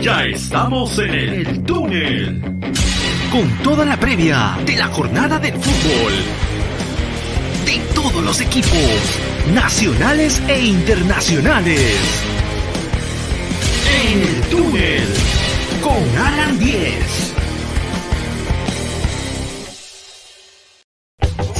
Ya estamos en el túnel. Con toda la previa de la jornada del fútbol. De todos los equipos, nacionales e internacionales. En el túnel. Con Alan 10.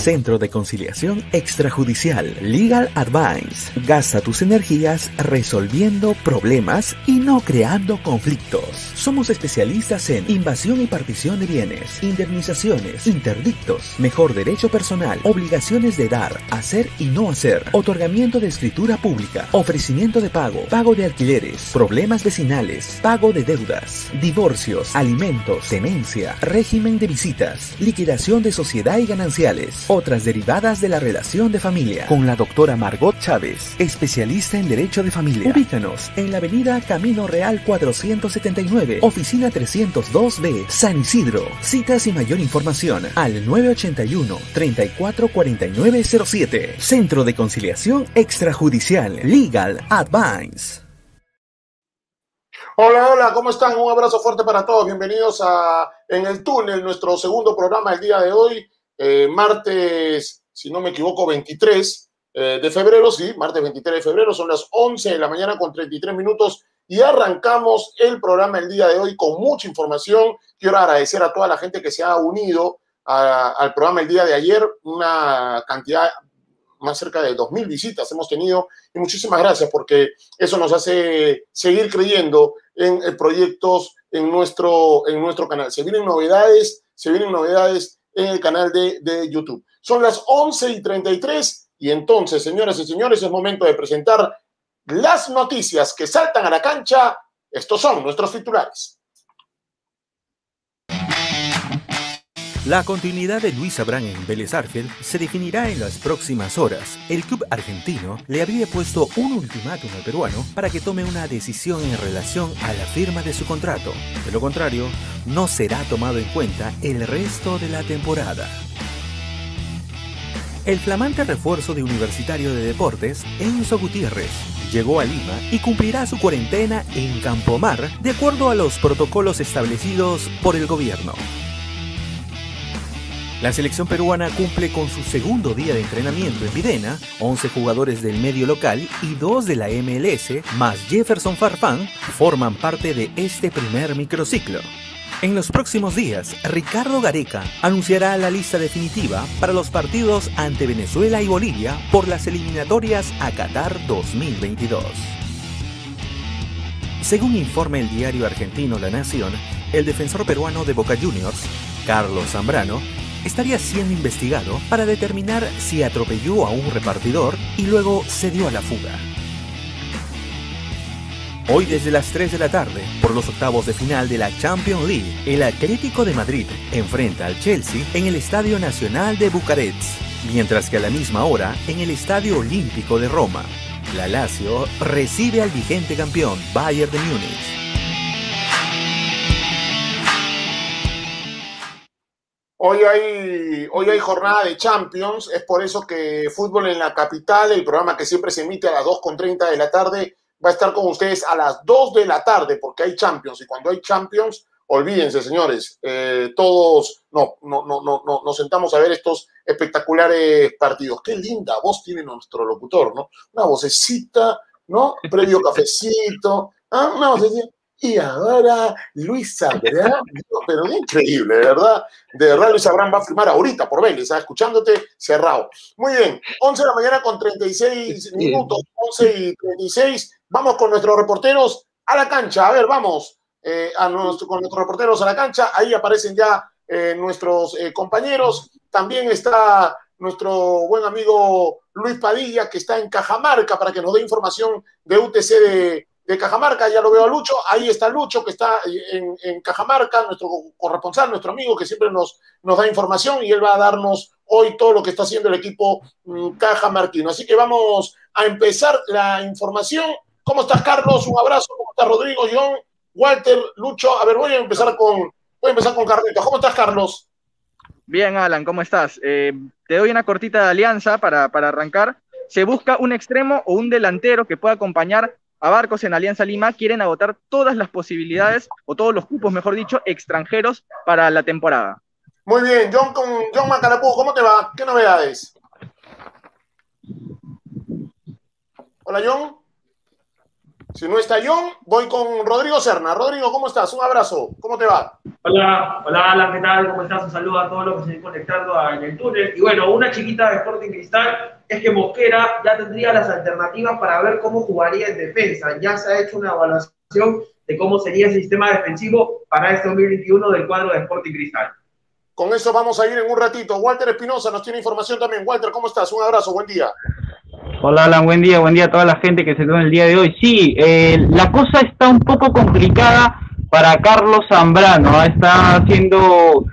Centro de Conciliación Extrajudicial Legal Advice. Gasta tus energías resolviendo problemas y no creando conflictos. Somos especialistas en invasión y partición de bienes, indemnizaciones, interdictos, mejor derecho personal, obligaciones de dar, hacer y no hacer, otorgamiento de escritura pública, ofrecimiento de pago, pago de alquileres, problemas vecinales, pago de deudas, divorcios, alimentos, tenencia, régimen de visitas, liquidación de sociedad y gananciales otras derivadas de la relación de familia con la doctora Margot Chávez, especialista en Derecho de Familia. Ubícanos en la avenida Camino Real 479, oficina 302B, San Isidro. Citas y mayor información al 981-344907. Centro de Conciliación Extrajudicial Legal Advice. Hola, hola, ¿cómo están? Un abrazo fuerte para todos. Bienvenidos a En el Túnel, nuestro segundo programa del día de hoy. Eh, martes, si no me equivoco, 23 eh, de febrero, sí, martes 23 de febrero, son las 11 de la mañana con 33 minutos y arrancamos el programa el día de hoy con mucha información. Quiero agradecer a toda la gente que se ha unido al programa el día de ayer, una cantidad más cerca de 2.000 visitas hemos tenido y muchísimas gracias porque eso nos hace seguir creyendo en, proyectos en nuestro, en nuestro canal. Se vienen novedades, se vienen novedades en el canal de, de YouTube. Son las 11 y 33 y entonces, señoras y señores, es momento de presentar las noticias que saltan a la cancha. Estos son nuestros titulares. La continuidad de Luis Abrán en Vélez Arfield se definirá en las próximas horas. El club argentino le habría puesto un ultimátum al peruano para que tome una decisión en relación a la firma de su contrato. De lo contrario, no será tomado en cuenta el resto de la temporada. El flamante refuerzo de Universitario de Deportes, Enzo Gutiérrez, llegó a Lima y cumplirá su cuarentena en Campomar de acuerdo a los protocolos establecidos por el gobierno. La selección peruana cumple con su segundo día de entrenamiento en Videna, 11 jugadores del medio local y dos de la MLS, más Jefferson Farfán, forman parte de este primer microciclo. En los próximos días, Ricardo Gareca anunciará la lista definitiva para los partidos ante Venezuela y Bolivia por las eliminatorias a Qatar 2022. Según informa el diario argentino La Nación, el defensor peruano de Boca Juniors, Carlos Zambrano, estaría siendo investigado para determinar si atropelló a un repartidor y luego se dio a la fuga. Hoy desde las 3 de la tarde, por los octavos de final de la Champions League, el Atlético de Madrid enfrenta al Chelsea en el Estadio Nacional de Bucarest, mientras que a la misma hora en el Estadio Olímpico de Roma, la Lazio recibe al vigente campeón Bayern de Múnich. Hoy hay, hoy hay jornada de Champions, es por eso que Fútbol en la Capital, el programa que siempre se emite a las 2.30 de la tarde, va a estar con ustedes a las 2 de la tarde, porque hay Champions, y cuando hay Champions, olvídense, señores, eh, todos no, no, no, no, no, nos sentamos a ver estos espectaculares partidos. Qué linda voz tiene nuestro locutor, ¿no? Una vocecita, ¿no? Previo cafecito, ¿ah? una vocecita y ahora Luis Abraham, pero increíble, de verdad. De verdad, Luis Abraham va a firmar ahorita por Vélez, ¿sabes? escuchándote cerrado. Muy bien, 11 de la mañana con 36 minutos, 11 y 36. Vamos con nuestros reporteros a la cancha. A ver, vamos eh, a nuestro, con nuestros reporteros a la cancha. Ahí aparecen ya eh, nuestros eh, compañeros. También está nuestro buen amigo Luis Padilla, que está en Cajamarca para que nos dé información de UTC de de Cajamarca, ya lo veo a Lucho, ahí está Lucho que está en, Cajamarca, nuestro corresponsal, nuestro amigo que siempre nos, nos da información y él va a darnos hoy todo lo que está haciendo el equipo mm, cajamarquino. Así que vamos a empezar la información. ¿Cómo estás, Carlos? Un abrazo. ¿Cómo estás, Rodrigo, John, Walter, Lucho? A ver, voy a empezar con, voy a empezar con Carlitos. ¿Cómo estás, Carlos? Bien, Alan, ¿cómo estás? Eh, te doy una cortita de alianza para, para arrancar. Se busca un extremo o un delantero que pueda acompañar a Barcos en Alianza Lima quieren agotar todas las posibilidades, o todos los cupos, mejor dicho, extranjeros para la temporada. Muy bien, John, con John Macarapú, ¿cómo te va? ¿Qué novedades? Hola, John. Si no está John, voy con Rodrigo Serna. Rodrigo, ¿cómo estás? Un abrazo. ¿Cómo te va? Hola, hola, hola, ¿qué tal? ¿Cómo estás? Un saludo a todos los que se están conectando en el túnel. Y bueno, una chiquita de Sporting Cristal es que Mosquera ya tendría las alternativas para ver cómo jugaría en defensa. Ya se ha hecho una evaluación de cómo sería el sistema defensivo para este 2021 del cuadro de Sporting Cristal. Con eso vamos a ir en un ratito. Walter Espinosa nos tiene información también. Walter, ¿cómo estás? Un abrazo, buen día. Hola Alan, buen día, buen día a toda la gente que se en el día de hoy. Sí, eh, la cosa está un poco complicada para Carlos Zambrano, está haciendo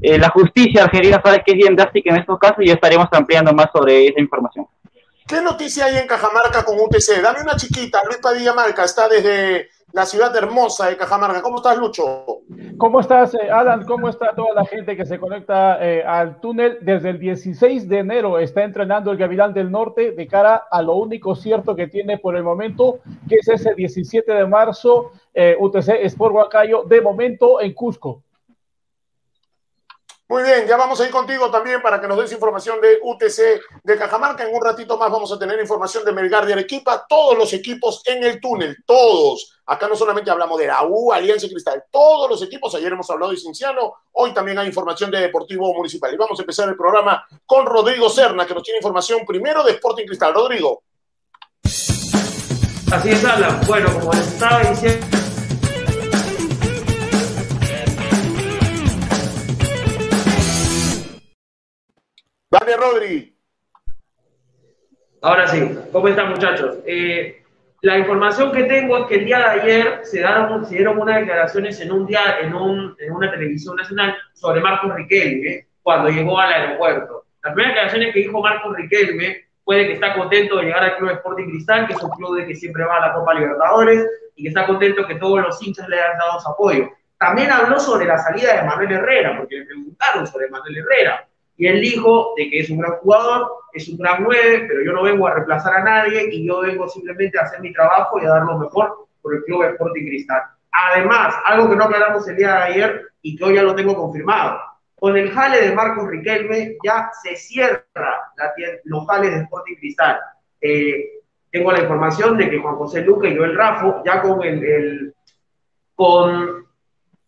eh, la justicia argelina, sabes que es bien drástica en estos casos y ya estaremos ampliando más sobre esa información. ¿Qué noticia hay en Cajamarca con UTC? Dame una chiquita, Luis Padilla Marca está desde la ciudad hermosa de Cajamarca. ¿Cómo estás, Lucho? ¿Cómo estás, eh, Alan? ¿Cómo está toda la gente que se conecta eh, al túnel? Desde el 16 de enero está entrenando el Gavilán del Norte de cara a lo único cierto que tiene por el momento, que es ese 17 de marzo, eh, UTC Sport Huacayo, de momento en Cusco. Muy bien, ya vamos a ir contigo también para que nos des información de UTC de Cajamarca. En un ratito más vamos a tener información de Melgar de Arequipa, todos los equipos en el túnel, todos. Acá no solamente hablamos de la U, Alianza Cristal, todos los equipos. Ayer hemos hablado de Cinciano, hoy también hay información de Deportivo Municipal. Y vamos a empezar el programa con Rodrigo Serna, que nos tiene información primero de Sporting Cristal. Rodrigo. Así es, Alan. Bueno, como les estaba diciendo Dale, Rodri. Ahora sí, ¿cómo están muchachos? Eh, la información que tengo es que el día de ayer se, dieron, se unas declaraciones en, un día, en, un, en una televisión nacional sobre Marcos Riquelme cuando llegó al aeropuerto. Las primeras declaraciones que dijo Marcos Riquelme fue de que está contento de llegar al Club Sporting Cristal, que es un club de que siempre va a la Copa Libertadores y que está contento que todos los hinchas le hayan dado su apoyo. También habló sobre la salida de Manuel Herrera, porque le preguntaron sobre Manuel Herrera y él dijo de que es un gran jugador, es un gran 9, pero yo no vengo a reemplazar a nadie y yo vengo simplemente a hacer mi trabajo y a dar lo mejor por el Club Sporting Cristal. Además, algo que no aclaramos el día de ayer y que hoy ya lo tengo confirmado, con el jale de Marcos Riquelme ya se cierra la los jales de Sporting Cristal. Eh, tengo la información de que Juan José Luque y Joel Rafo, ya con el, el, con,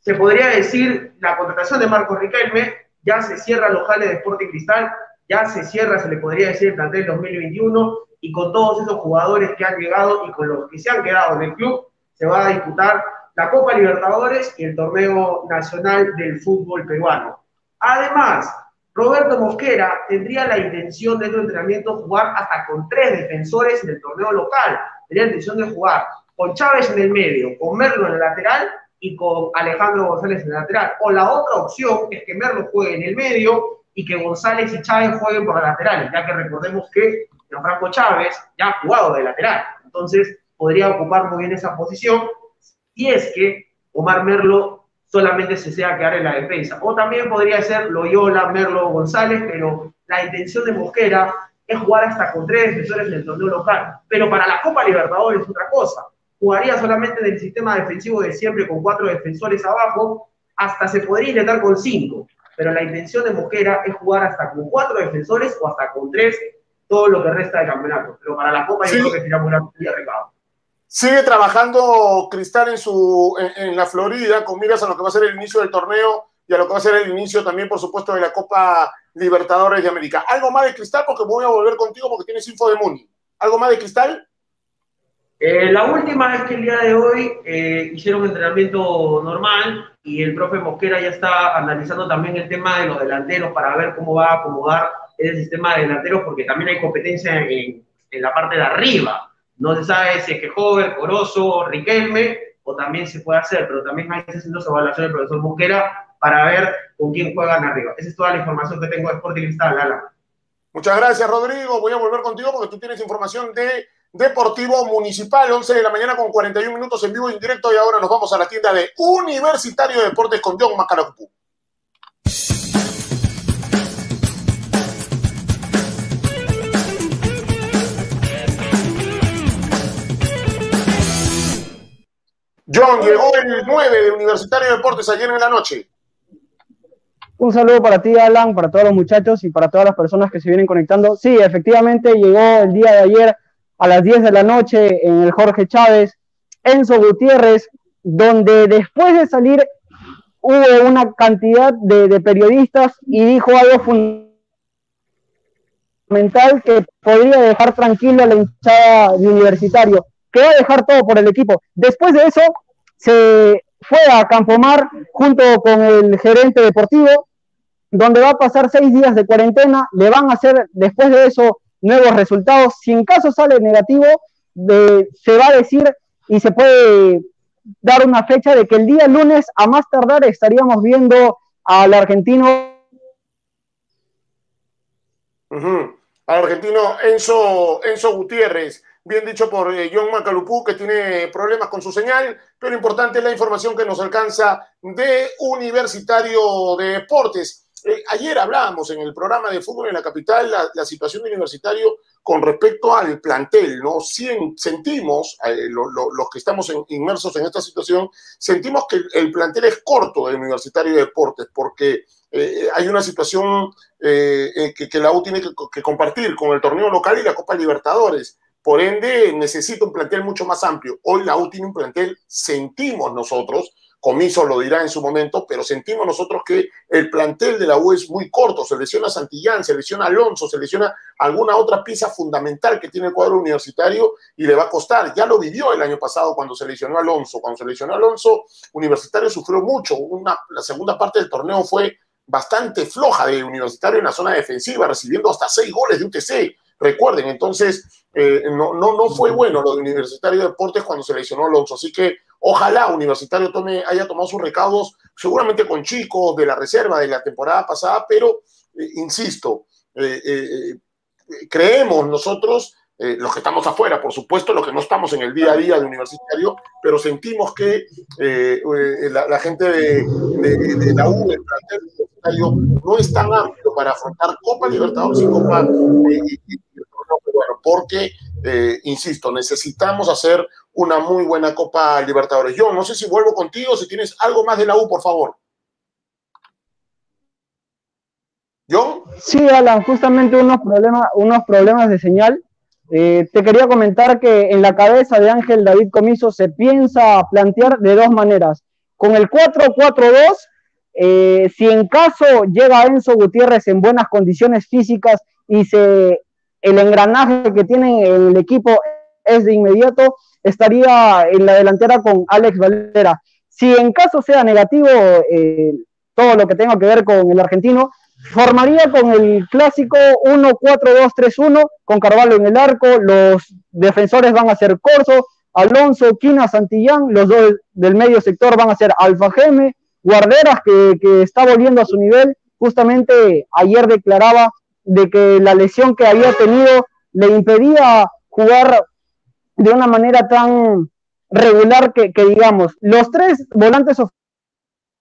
se podría decir, la contratación de Marcos Riquelme, ya se cierra los jales de Sporting Cristal, ya se cierra, se le podría decir, el plantel 2021, y con todos esos jugadores que han llegado y con los que se han quedado en el club, se va a disputar la Copa Libertadores y el Torneo Nacional del Fútbol Peruano. Además, Roberto Mosquera tendría la intención de este entrenamiento jugar hasta con tres defensores en el torneo local. Tendría la intención de jugar con Chávez en el medio, con Merlo en el lateral y con Alejandro González en el lateral. O la otra opción es que Merlo juegue en el medio y que González y Chávez jueguen por los laterales, ya que recordemos que Franco Chávez ya ha jugado de lateral. Entonces podría ocupar muy bien esa posición si es que Omar Merlo solamente se sea quedar en la defensa. O también podría ser Loyola, Merlo, González, pero la intención de Mosquera es jugar hasta con tres defensores en el torneo local. Pero para la Copa Libertadores es otra cosa jugaría solamente del sistema defensivo de siempre con cuatro defensores abajo, hasta se podría intentar con cinco, pero la intención de Mosquera es jugar hasta con cuatro defensores o hasta con tres todo lo que resta del campeonato. Pero para la Copa yo creo que sería muy arriesgado. Sigue trabajando Cristal en, su, en, la Florida con miras a lo que va a ser el inicio del torneo y a lo que va a ser el inicio también, por supuesto, de la Copa Libertadores de América. ¿Algo más de Cristal? Porque voy a volver contigo porque tienes info de Muni. ¿Algo más de Cristal? Eh, la última es que el día de hoy eh, hicieron entrenamiento normal y el profe Mosquera ya está analizando también el tema de los delanteros para ver cómo va a acomodar el sistema de delanteros porque también hay competencia en, en la parte de arriba. No se sabe si es que Hover, Corozo, Riquelme o también se puede hacer, pero también hay haciendo su evaluación del profesor Mosquera para ver con quién juegan arriba. Esa es toda la información que tengo de Sporting Cristal, Lala. Muchas gracias, Rodrigo. Voy a volver contigo porque tú tienes información de Deportivo Municipal, 11 de la mañana con 41 minutos en vivo y directo. Y ahora nos vamos a la tienda de Universitario de Deportes con John Macaracu. John, llegó el 9 de Universitario de Deportes ayer en la noche. Un saludo para ti, Alan, para todos los muchachos y para todas las personas que se vienen conectando. Sí, efectivamente llegó el día de ayer a las 10 de la noche en el Jorge Chávez, Enzo Gutiérrez, donde después de salir hubo una cantidad de, periodistas y dijo algo fundamental que podría dejar tranquilo a la hinchada de universitario, que va a dejar todo por el equipo. Después de eso, se fue a Campomar junto con el gerente deportivo, donde va a pasar seis días de cuarentena, le van a hacer después de eso nuevos resultados. Si en caso sale negativo, se va a decir y se puede dar una fecha de que el día lunes, a más tardar, estaríamos viendo al argentino. Al argentino Enzo, Enzo Gutiérrez bien dicho por eh, John Macalupú, que tiene problemas con su señal, pero importante la información que nos alcanza de Universitario de Deportes. Eh, ayer hablábamos en el programa de fútbol en la capital la, situación de Universitario con respecto al plantel, ¿no? sentimos, eh, los que estamos inmersos en esta situación, sentimos que el, plantel es corto de Universitario de Deportes, porque hay una situación que, que, la U tiene que, que compartir con el torneo local y la Copa Libertadores por ende, necesita un plantel mucho más amplio. Hoy la U tiene un plantel, sentimos nosotros, Comiso lo dirá en su momento, pero sentimos nosotros que el plantel de la U es muy corto. Se lesiona Santillán, se lesiona Alonso, se lesiona alguna otra pieza fundamental que tiene el cuadro universitario y le va a costar. Ya lo vivió el año pasado cuando se lesionó Alonso. Cuando se lesionó Alonso, Universitario sufrió mucho. Una, la segunda parte del torneo fue bastante floja de Universitario en la zona defensiva, recibiendo hasta seis goles de UTC. Recuerden, entonces eh, no, no, no fue bueno lo de Universitario de Deportes cuando se lesionó Alonso. Así que ojalá Universitario tome, haya tomado sus recaudos, seguramente con chicos de la reserva de la temporada pasada, pero eh, insisto, eh, creemos nosotros, los que estamos afuera, por supuesto, los que no estamos en el día a día de Universitario, pero sentimos que la, gente de, la U, el plantel universitario, no es tan amplio para afrontar Copa Libertadores y Copa porque, eh, insisto, necesitamos hacer una muy buena Copa Libertadores. Yo no sé si vuelvo contigo, si tienes algo más de la U, por favor. ¿Yo? Sí, Alan, justamente unos problemas, unos problemas de señal. Eh, te quería comentar que en la cabeza de Ángel David Comiso se piensa plantear de dos maneras. Con el 4-4-2, eh, si en caso llega Enzo Gutiérrez en buenas condiciones físicas y se el engranaje que tiene el equipo es de inmediato, estaría en la delantera con Alex Valera. Si en caso sea negativo eh, todo lo que tenga que ver con el argentino, formaría con el clásico 1-4-2-3-1, con Carvalho en el arco, los defensores van a ser Corso, Alonso, Quina, Santillán, los dos del medio sector van a ser Alfa Geme, Guarderas, que, que está volviendo a su nivel, justamente ayer declaraba de que la lesión que había tenido le impedía jugar de una manera tan regular que, digamos, los tres volantes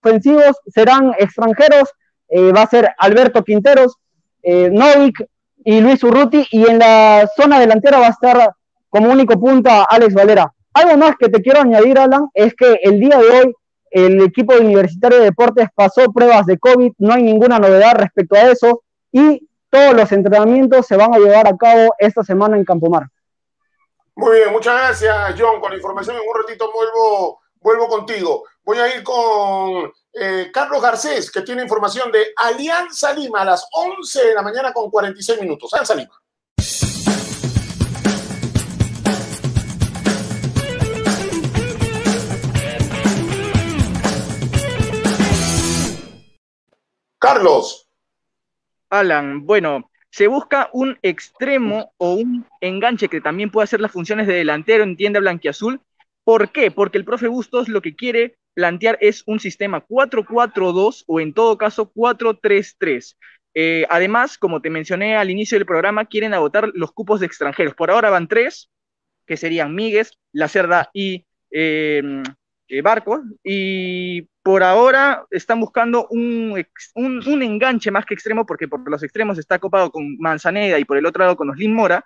ofensivos serán extranjeros, eh, va a ser Alberto Quinteros, eh, Novik y Luis Urruti, y en la zona delantera va a estar como único punta Alex Valera. Algo más que te quiero añadir, Alan, es que el día de hoy el equipo universitario de deportes pasó pruebas de COVID, no hay ninguna novedad respecto a eso, y todos los entrenamientos se van a llevar a cabo esta semana en Campomar. Muy bien, muchas gracias, John. Con la información en un ratito vuelvo, vuelvo contigo. Voy a ir con eh, Carlos Garcés, que tiene información de Alianza Lima a las 11 de la mañana con 46 minutos. Alianza Lima. Carlos. Alan, bueno, se busca un extremo o un enganche que también puede hacer las funciones de delantero en tienda blanquiazul. ¿Por qué? Porque el profe Bustos lo que quiere plantear es un sistema 4-4-2 o en todo caso 4-3-3. Eh, además, como te mencioné al inicio del programa, quieren agotar los cupos de extranjeros. Por ahora van tres, que serían Míguez, La Cerda y eh, eh, Barco. Y por ahora están buscando un, un, enganche más que extremo, porque por los extremos está copado con Manzaneda y por el otro lado con Oslin Mora.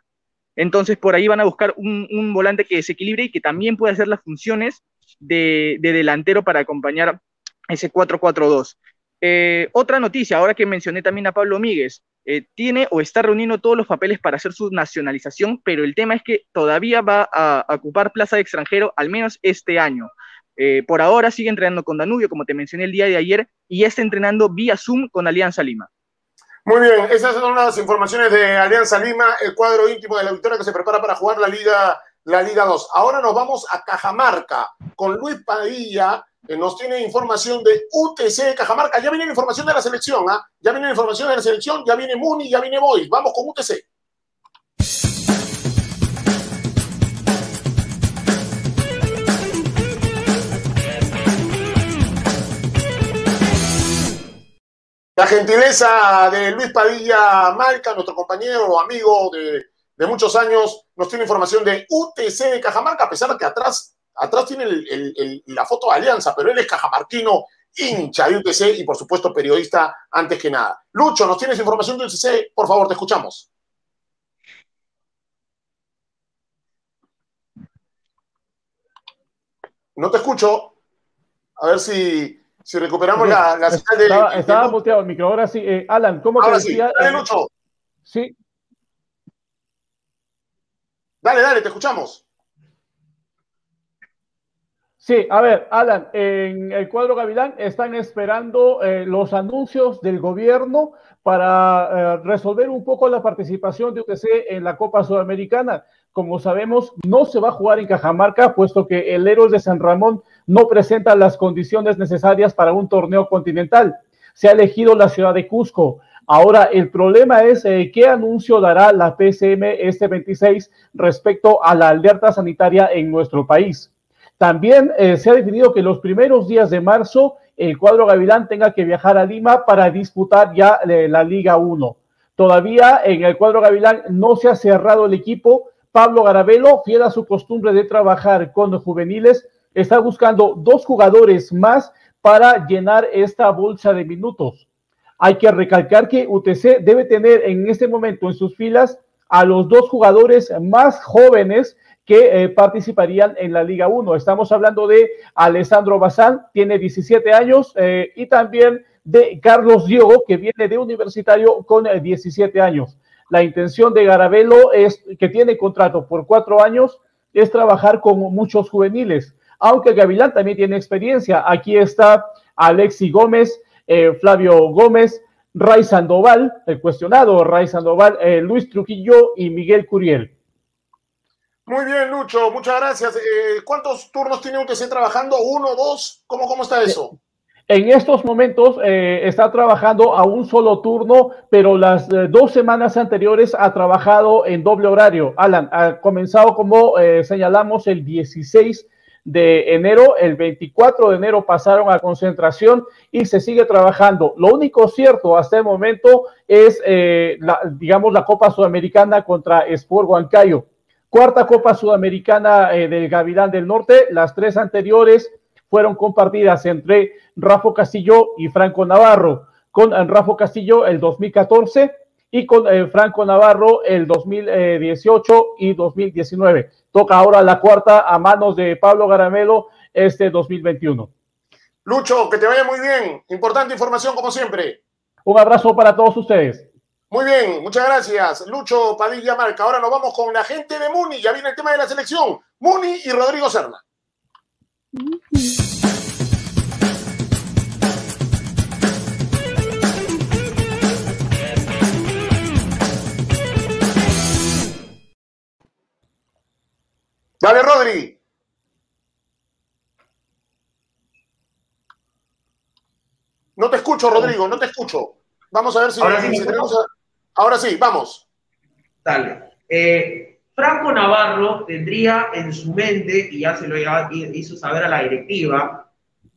Entonces por ahí van a buscar un, volante que desequilibre y que también puede hacer las funciones de, delantero para acompañar ese 4-4-2. Eh, otra noticia, ahora que mencioné también a Pablo Míguez, eh, tiene o está reuniendo todos los papeles para hacer su nacionalización, pero el tema es que todavía va a, ocupar plaza de extranjero al menos este año. Eh, por ahora sigue entrenando con Danubio, como te mencioné el día de ayer, y está entrenando vía Zoom con Alianza Lima. Muy bien, esas son las informaciones de Alianza Lima, el cuadro íntimo de la victoria que se prepara para jugar la Liga, la Liga 2. Ahora nos vamos a Cajamarca con Luis Padilla, que nos tiene información de UTC Cajamarca. Ya viene la información de la selección, ¿ah? Ya viene la información de la selección, ya viene Muni, ya viene Boy. Vamos con UTC. La gentileza de Luis Padilla Marca, nuestro compañero amigo de, muchos años, nos tiene información de UTC de Cajamarca, a pesar de que atrás, atrás tiene la foto de Alianza, pero él es cajamarquino, hincha de UTC y por supuesto periodista antes que nada. Lucho, ¿nos tienes información de UTC? Por favor, te escuchamos. No te escucho. A ver si, si recuperamos la, la señal de. Estaba, estaba muteado el micro. Ahora sí, eh, Alan, ¿cómo Ahora te decía? Sí. Dale, Lucho. Sí. Dale, dale, te escuchamos. Sí, a ver, Alan, en el cuadro Gavilán están esperando eh, los anuncios del gobierno para eh, resolver un poco la participación de UTC en la Copa Sudamericana. Como sabemos, no se va a jugar en Cajamarca, puesto que el Héroes de San Ramón no presenta las condiciones necesarias para un torneo continental. Se ha elegido la ciudad de Cusco. Ahora, el problema es eh, qué anuncio dará la PCM este 26 respecto a la alerta sanitaria en nuestro país. También eh, se ha definido que los primeros días de marzo el cuadro Gavilán tenga que viajar a Lima para disputar ya eh, la Liga 1. Todavía en el cuadro Gavilán no se ha cerrado el equipo. Pablo Garabelo, fiel a su costumbre de trabajar con juveniles, está buscando dos jugadores más para llenar esta bolsa de minutos. Hay que recalcar que UTC debe tener en este momento en sus filas a los dos jugadores más jóvenes que eh, participarían en la Liga 1. Estamos hablando de Alessandro Bazán, tiene 17 años, eh, y también de Carlos Diogo, que viene de universitario con 17 eh, años. La intención de Garabelo es que tiene contrato por cuatro años, es trabajar con muchos juveniles, aunque Gavilán también tiene experiencia. Aquí está Alexi Gómez, Flavio Gómez, Ray Sandoval, el cuestionado Ray Sandoval, Luis Trujillo y Miguel Curiel. Muy bien, Lucho, muchas gracias. Eh, ¿Cuántos turnos tiene UTC trabajando? ¿Uno, dos? ¿Cómo, cómo está eso? En estos momentos eh, está trabajando a un solo turno, pero las eh, dos semanas anteriores ha trabajado en doble horario. Alan, ha comenzado como señalamos el 16 de enero, el 24 de enero pasaron a concentración y se sigue trabajando. Lo único cierto hasta el momento es, la, digamos, la Copa Sudamericana contra Sport Huancayo Cuarta Copa Sudamericana eh, del Gavilán del Norte. Las tres anteriores fueron compartidas entre Rafa Castillo y Franco Navarro. Con eh, Rafa Castillo el 2014 y con eh, Franco Navarro el 2018 y 2019. Toca ahora la cuarta a manos de Pablo Garamelo este 2021. Lucho, que te vaya muy bien. Importante información como siempre. Un abrazo para todos ustedes. Muy bien, muchas gracias. Lucho Padilla Marca. Ahora nos vamos con la gente de Muni. Ya viene el tema de la selección. Muni y Rodrigo Serna. Dale, Rodri. No te escucho, Rodrigo, no te escucho. Vamos a ver si, tenemos a... Ahora sí, vamos. Dale. Eh, Franco Navarro tendría en su mente, y ya se lo hizo saber a la directiva,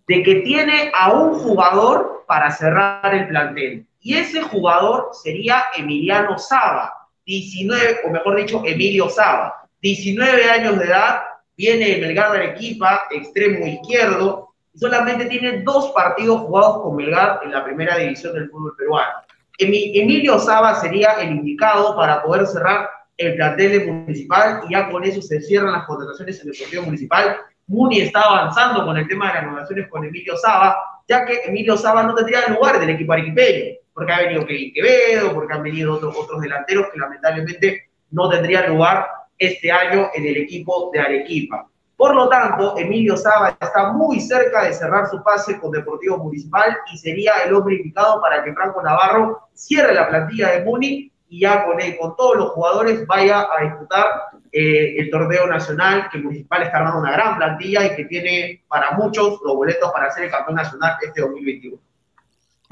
de que tiene a un jugador para cerrar el plantel. Y ese jugador sería Emiliano Saba, 19, o mejor dicho, Emilio Saba, 19 años de edad, viene Melgar de Arequipa, extremo izquierdo, y solamente tiene dos partidos jugados con Melgar en la primera división del fútbol peruano. Emilio Saba sería el indicado para poder cerrar el plantel municipal y ya con eso se cierran las contrataciones en el partido municipal Muni está avanzando con el tema de las negociaciones con Emilio Saba, ya que Emilio Saba no tendría lugar en el equipo arequipeño, porque ha venido Quevedo, porque han venido otros, otros delanteros que lamentablemente no tendrían lugar este año en el equipo de Arequipa. Por lo tanto, Emilio Saba está muy cerca de cerrar su pase con Deportivo Municipal y sería el hombre indicado para que Franco Navarro cierre la plantilla de Muni y ya con él, con todos los jugadores, vaya a disputar eh, el torneo nacional, que Municipal está armando una gran plantilla y que tiene para muchos los boletos para ser el campeón nacional este 2021.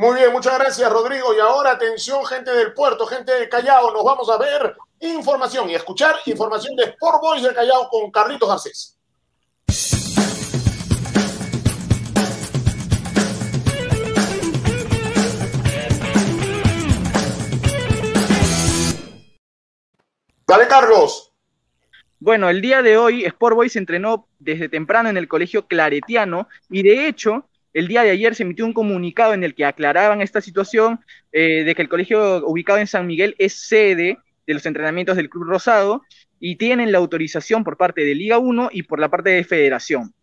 Muy bien, muchas gracias Rodrigo. Y ahora atención gente del puerto, gente de Callao, nos vamos a ver información y escuchar información de Sport Boys del Callao con Carlitos Garcés. Dale, Carlos. Bueno, el día de hoy Sport Boys entrenó desde temprano en el colegio claretiano y de hecho el día de ayer se emitió un comunicado en el que aclaraban esta situación eh, de que el colegio ubicado en San Miguel es sede de los entrenamientos del Club Rosado y tienen la autorización por parte de Liga 1 y por la parte de Federación.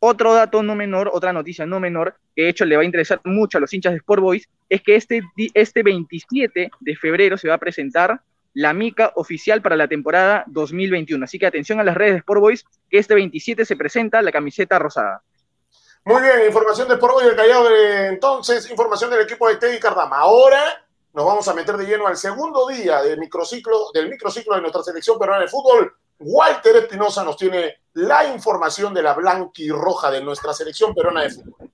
Otro dato no menor, otra noticia no menor, que de hecho le va a interesar mucho a los hinchas de Sport Boys, es que este, este 27 de febrero se va a presentar la mica oficial para la temporada 2021. Así que atención a las redes de Sport Boys, que este 27 se presenta la camiseta rosada. Muy bien, información de Sport Boys del Callao. entonces, información del equipo de Teddy Cardama. Ahora nos vamos a meter de lleno al segundo día del microciclo, del microciclo de nuestra selección peruana de fútbol. Walter Espinosa nos tiene la información de la blanquirroja de nuestra selección peruana de fútbol.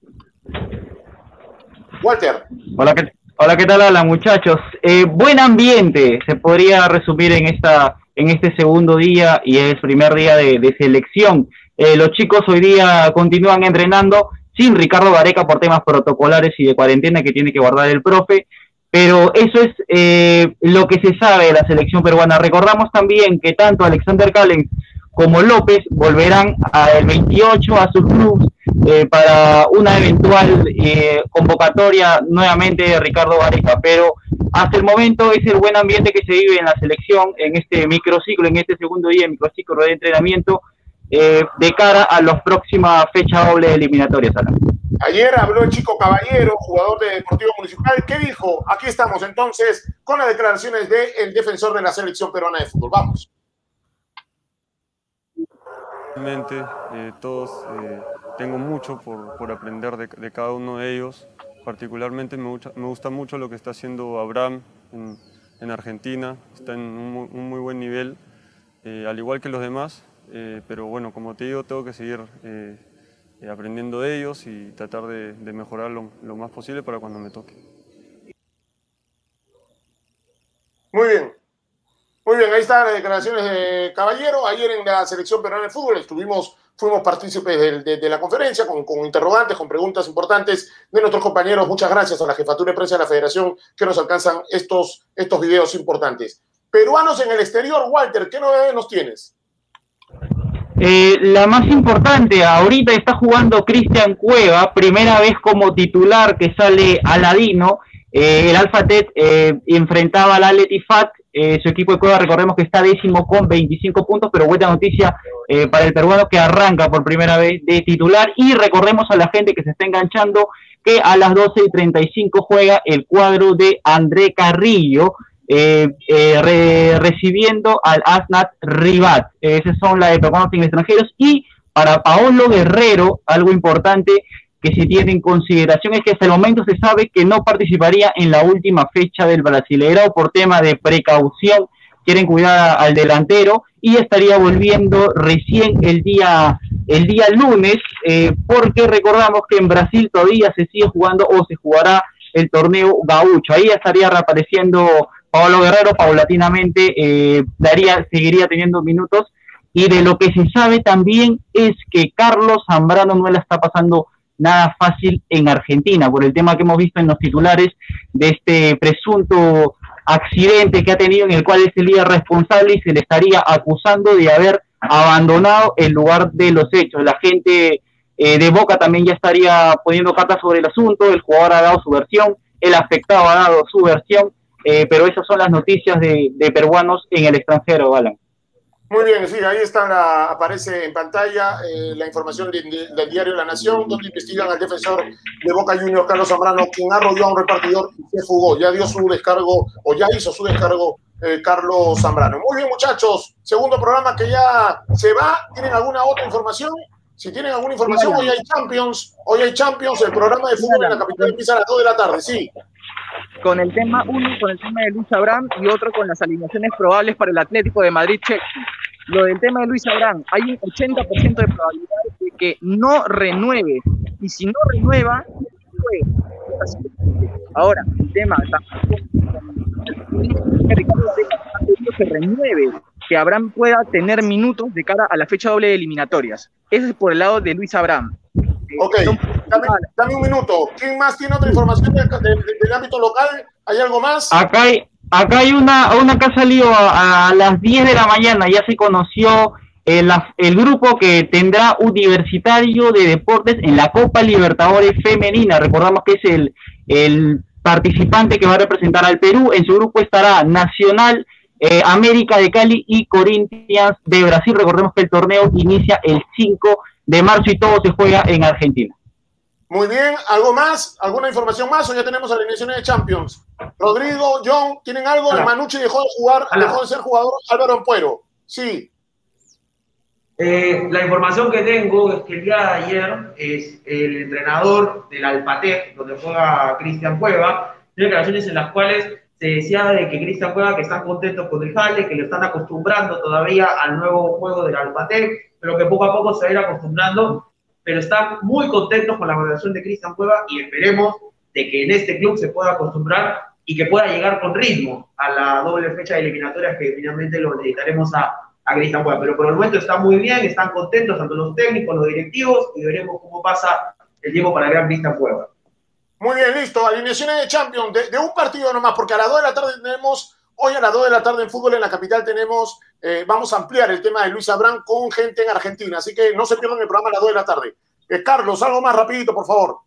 Walter. Hola, ¿qué, Hola, ¿qué tal, hola muchachos? Eh, buen ambiente, se podría resumir en, esta, en este segundo día y es primer día de, selección. Eh, los chicos hoy día continúan entrenando sin Ricardo Gareca por temas protocolares y de cuarentena que tiene que guardar el profe, pero eso es eh, lo que se sabe de la selección peruana. Recordamos también que tanto Alexander Callens como López volverán al 28 a sus clubes eh, para una eventual eh, convocatoria nuevamente de Ricardo Gareca, pero hasta el momento es el buen ambiente que se vive en la selección en este microciclo, en este segundo día de microciclo de entrenamiento eh, de cara a las próximas fechas doble eliminatorias. Ayer habló el chico Caballero, jugador de Deportivo Municipal, ¿qué dijo? Aquí estamos entonces con las declaraciones del defensor de la selección peruana de fútbol. Vamos. Realmente eh, todos eh, tengo mucho por, por aprender de, de, cada uno de ellos. Particularmente me gusta, me gusta mucho lo que está haciendo Abraham en, en Argentina. Está en un, un muy buen nivel, eh, al igual que los demás. Eh, pero bueno, como te digo, tengo que seguir eh, aprendiendo de ellos y tratar de, de mejorar lo, más posible para cuando me toque. Muy bien, muy bien, ahí están las declaraciones de Caballero. Ayer en la selección peruana de fútbol estuvimos, fuimos partícipes de, de, la conferencia con, con, interrogantes, con preguntas importantes de nuestros compañeros. Muchas gracias a la jefatura de prensa de la federación que nos alcanzan estos, estos videos importantes. Peruanos en el exterior, Walter, ¿qué novedades nos tienes? Eh, la más importante, ahorita está jugando Cristian Cueva, primera vez como titular que sale Aladino. Eh, el Alfatet eh, enfrentaba al Aletifat eh, su equipo de Cueva, recordemos que está décimo con 25 puntos, pero buena noticia eh, para el peruano que arranca por primera vez de titular. Y recordemos a la gente que se está enganchando que a las 12 y 35 juega el cuadro de André Carrillo. Eh, eh, re, recibiendo al Asnat Ribat. Esas son las de peruanos en extranjeros. Y para Paolo Guerrero, algo importante, que se tiene en consideración es que hasta el momento se sabe que no participaría en la última fecha del Brasileirao por tema de precaución. Quieren cuidar al delantero y estaría volviendo recién el día el día lunes, eh, porque recordamos que en Brasil todavía se sigue jugando o se jugará el torneo gaucho. Ahí estaría reapareciendo Pablo Guerrero paulatinamente, eh, daría, seguiría teniendo minutos. Y de lo que se sabe también es que Carlos Zambrano no la está pasando nada fácil en Argentina, por el tema que hemos visto en los titulares de este presunto accidente que ha tenido en el cual es el día responsable y se le estaría acusando de haber abandonado el lugar de los hechos. La gente eh, de Boca también ya estaría poniendo cartas sobre el asunto, el jugador ha dado su versión, el afectado ha dado su versión, eh, pero esas son las noticias de, de peruanos en el extranjero, Alan. Muy bien, sí, ahí está, la, aparece en pantalla eh, la información de, de, del diario La Nación, donde investigan al defensor de Boca Juniors, Carlos Zambrano, quien arrolló a un repartidor y se fugó. Ya dio su descargo, o ya hizo su descargo, eh, Carlos Zambrano. Muy bien, muchachos, segundo programa que ya se va. ¿Tienen alguna otra información? Si tienen alguna información, hoy hay Champions, hoy hay Champions, el programa de fútbol en la capital empieza a las 2 de la tarde, sí. Con el tema, uno con el tema de Luis Abraham y otro con las alineaciones probables para el Atlético de Madrid-Chelsea. Lo del tema de Luis Abraham, hay un 80% de probabilidad de que no renueve. Y si no renueva, juega. Ahora, el tema que renueve, que Abraham pueda tener minutos de cara a la fecha doble de eliminatorias. Ese es por el lado de Luis Abraham. Ok, dame, dame un minuto. ¿Quién más tiene otra información del, del, del ámbito local? ¿Hay algo más? Acá hay, acá hay una, una que ha salido a, a las 10 de la mañana, ya se conoció el, el, grupo que tendrá Universitario de Deportes en la Copa Libertadores Femenina. Recordamos que es el, el participante que va a representar al Perú. En su grupo estará Nacional, eh, América de Cali y Corinthians de Brasil. Recordemos que el torneo inicia el 5 de marzo y todo se juega en Argentina. Muy bien, ¿algo más? ¿Alguna información más o ya tenemos alineaciones de Champions? Rodrigo, John, ¿tienen algo? Hola. Manucci dejó de jugar, Hola. dejó de ser jugador Álvaro Ampuero. Sí. Eh, la información que tengo es que el día de ayer es el entrenador del Alpatec, donde juega Cristian Cueva, tiene declaraciones en las cuales se decía de que Cristian Cueva que están contentos con el jale, que lo están acostumbrando todavía al nuevo juego del Alpatec, pero que poco a poco se va a ir acostumbrando, pero están muy contentos con la relación de Cristian Cueva y esperemos de que en este club se pueda acostumbrar y que pueda llegar con ritmo a la doble fecha de eliminatorias que finalmente lo necesitaremos a, a Cristian Cueva. Pero por el momento está muy bien, están contentos tanto los técnicos, los directivos y veremos cómo pasa el tiempo para el gran Cristian Cueva. Muy bien, listo. Alineaciones de Champions, de, un partido nomás, porque a las 2 de la tarde tenemos, hoy a las 2 de la tarde en fútbol en la capital tenemos, eh, vamos a ampliar el tema de Luis Abrán con gente en Argentina, así que no se pierdan el programa a las 2 de la tarde. Eh, Carlos, algo más rapidito, por favor.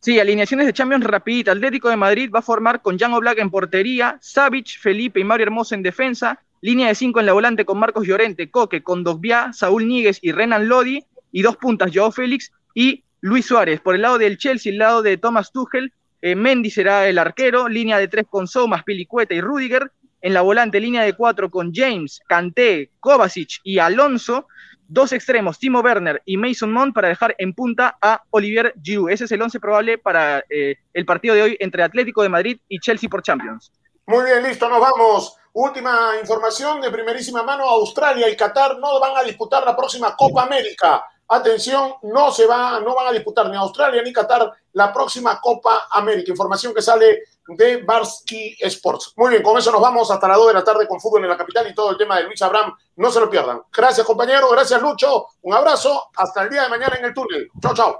Sí, alineaciones de Champions rapidita. Atlético de Madrid va a formar con Jan Oblak en portería, Savic, Felipe y Mario Hermoso en defensa, línea de 5 en la volante con Marcos Llorente, Coque, con Dogbia, Saúl Níguez y Renan Lodi, y dos puntas, Joao Félix y Luis Suárez. Por el lado del Chelsea, el lado de Thomas Tuchel, eh, Mendy será el arquero, línea de 3 con Somas, Pilicueta y Rudiger, en la volante línea de 4 con James, Kanté, Kovacic y Alonso, dos extremos, Timo Werner y Mason Mount para dejar en punta a Olivier Giroud. Ese es el once probable para eh, el partido de hoy entre Atlético de Madrid y Chelsea por Champions. Muy bien, listo, nos vamos. Última información de primerísima mano, Australia y Qatar no van a disputar la próxima Copa América. Atención, no se va, no van a disputar ni Australia ni Qatar la próxima Copa América. Información que sale de Barsky Sports. Muy bien, con eso nos vamos hasta las 2 de la tarde con fútbol en la capital y todo el tema de Luis Abraham. No se lo pierdan. Gracias, compañero. Gracias, Lucho. Un abrazo. Hasta el día de mañana en el túnel. Chao, chao.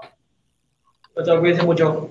Chao, cuídense mucho.